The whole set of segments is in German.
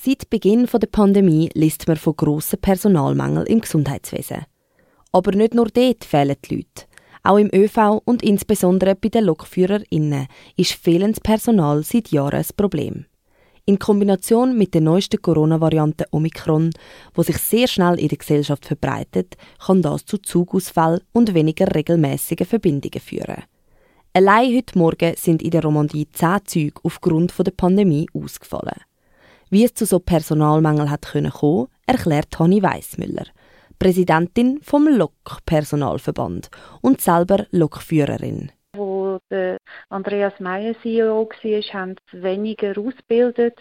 Seit Beginn der Pandemie liest man von grossen Personalmangel im Gesundheitswesen. Aber nicht nur dort fehlen die Leute. Auch im ÖV und insbesondere bei den LokführerInnen ist fehlendes Personal seit Jahren ein Problem. In Kombination mit der neuesten Corona-Variante Omikron, wo sich sehr schnell in der Gesellschaft verbreitet, kann das zu Zugausfällen und weniger regelmäßigen Verbindungen führen. Allein heute Morgen sind in der Romandie zehn Züge aufgrund der Pandemie ausgefallen. Wie es zu so Personalmangel hat kommen, erklärt Toni Weissmüller, Präsidentin vom Lok-Personalverband und selber Lokführerin. Wo der Andreas Meyer CEO war, haben sie weniger ausgebildet,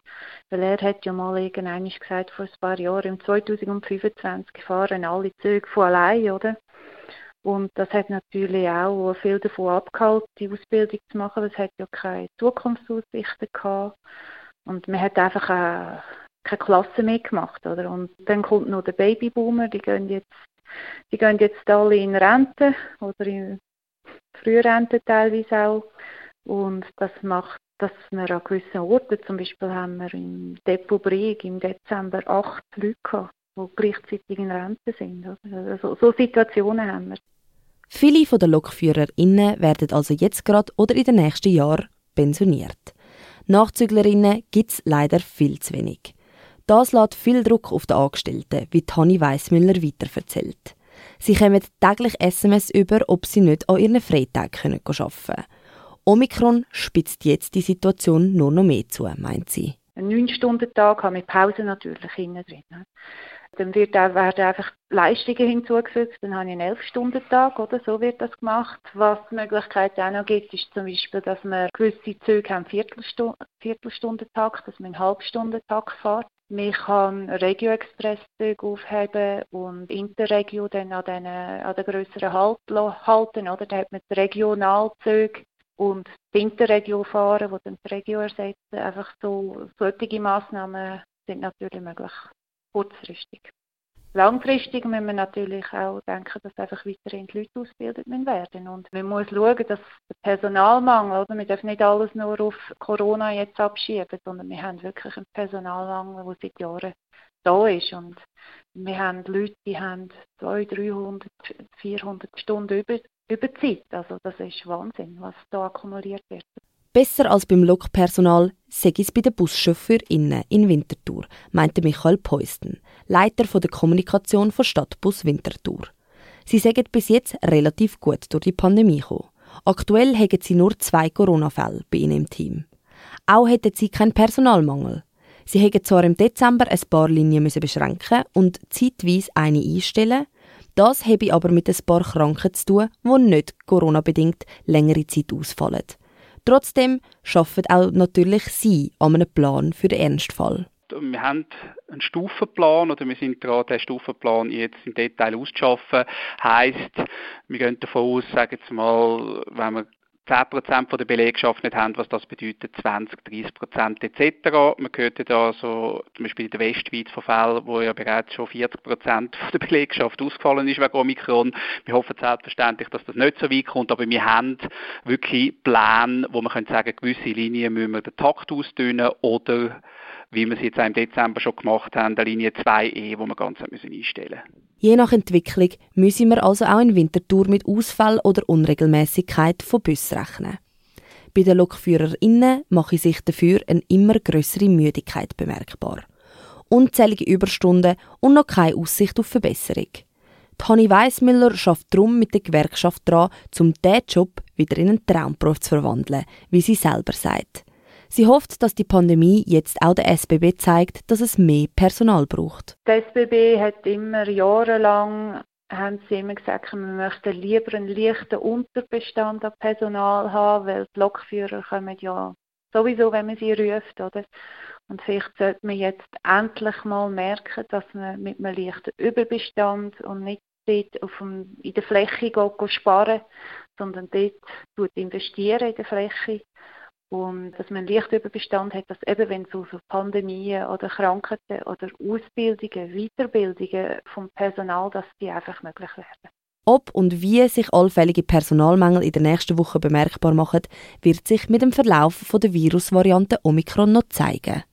weil er hat ja mal gesagt, vor ein paar Jahren, im 2025 fahren alle Züge von allein, oder? Und das hat natürlich auch viel davon abgehalten, die Ausbildung zu machen. Es hat ja keine Zukunftsaussichten gehabt. Und man hat einfach äh, keine Klasse mehr gemacht, oder? Und dann kommt noch der Babyboomer, die gehen jetzt, die gehen jetzt alle in Rente oder in Frührente teilweise auch. Und das macht, dass wir an gewissen Orten, zum Beispiel haben wir im Depot Brieg im Dezember acht Leute gehabt, die gleichzeitig in Rente sind. Oder? Also, so Situationen haben wir. Viele den LokführerInnen werden also jetzt gerade oder in den nächsten Jahren pensioniert. Nachzüglerinnen gibt es leider viel zu wenig. Das lässt viel Druck auf die Angestellten, wie Tani Weissmüller weiterverzählt. Sie kommen täglich SMS über, ob sie nicht an ihren Freitagen arbeiten können. Omikron spitzt jetzt die Situation nur noch mehr zu, meint sie. Ein 9-Stunden-Tag habe mit Pause natürlich drin. Dann wird, werden einfach Leistungen hinzugefügt, dann habe ich einen 11-Stunden-Tag, oder so wird das gemacht. Was die Möglichkeit auch noch gibt, ist zum Beispiel, dass man gewisse Züge haben Viertelstundentag, dass man einen Halbstundentag fährt. Man kann Regio-Express-Züge aufheben und Interregio dann an den, an den grösseren Halt halten, oder? Da hat man Regionalzüge und die Interregio fahren, die dann die Regio ersetzen. Einfach so, solche Massnahmen sind natürlich möglich kurzfristig. Langfristig müssen wir natürlich auch denken, dass einfach weiterhin die Leute ausgebildet werden. Und man muss schauen, dass der Personalmangel, oder? wir dürfen nicht alles nur auf Corona jetzt abschieben, sondern wir haben wirklich einen Personalmangel, der seit Jahren da ist. Und wir haben Leute, die haben 200, 300, 400 Stunden über, Zeit. Also das ist Wahnsinn, was da akkumuliert wird. Besser als beim Lokpersonal sei es bei den BuschauffeurInnen in Winterthur, meinte Michael Peusten, Leiter der Kommunikation von Stadtbus Winterthur. Sie sagen bis jetzt relativ gut durch die Pandemie gekommen. Aktuell haben sie nur zwei Corona-Fälle bei ihnen im Team. Auch hätten sie keinen Personalmangel. Sie hätten zwar im Dezember ein paar Linien müssen beschränken und zeitweise eine einstellen. Das habe aber mit ein paar Kranken zu tun, die nicht Corona-bedingt längere Zeit ausfallen. Trotzdem arbeiten auch natürlich Sie an einem Plan für den Ernstfall. Wir haben einen Stufenplan oder wir sind dran, den Stufenplan jetzt im Detail auszuschaffen. Heißt, wir gehen davon aus, sagen wir mal, wenn wir 10% von der Belegschaft nicht haben, was das bedeutet, 20, 30% etc. Man hört ja da so, zum Beispiel in der Westschweiz von Fällen, wo ja bereits schon 40% von der Belegschaft ausgefallen ist wegen Omikron. Wir hoffen selbstverständlich, dass das nicht so weit kommt, aber wir haben wirklich Pläne, wo man können sagen, gewisse Linien müssen wir den Takt ausdünnen oder wie wir es jetzt auch im Dezember schon gemacht haben, der Linie 2e, wo wir ganz einstellen müssen. Je nach Entwicklung müssen wir also auch in Winterthur mit Ausfall oder Unregelmäßigkeit von Bussen rechnen. Bei den LokführerInnen mache sich dafür eine immer größere Müdigkeit bemerkbar. Unzählige Überstunden und noch keine Aussicht auf Verbesserung. Toni Weissmüller schafft darum mit der Gewerkschaft daran, um diesen Job wieder in einen Traumberuf zu verwandeln, wie sie selber sagt. Sie hofft, dass die Pandemie jetzt auch der SBB zeigt, dass es mehr Personal braucht. Die SBB hat immer jahrelang haben sie immer gesagt, wir möchten lieber einen leichten Unterbestand an Personal haben, weil die Lokführer kommen ja sowieso, wenn man sie ruft, oder? Und vielleicht sollte man jetzt endlich mal merken, dass man mit einem leichten Überbestand und nicht dort auf dem, in der Fläche geht, sparen, sondern dort investieren in der Fläche und dass man leicht Überbestand hat, dass eben wenn es so Pandemien oder Krankheiten oder Ausbildungen, Weiterbildungen vom Personal, dass die einfach möglich werden. Ob und wie sich allfällige Personalmängel in der nächsten Woche bemerkbar machen, wird sich mit dem Verlauf der Virusvariante Omikron noch zeigen.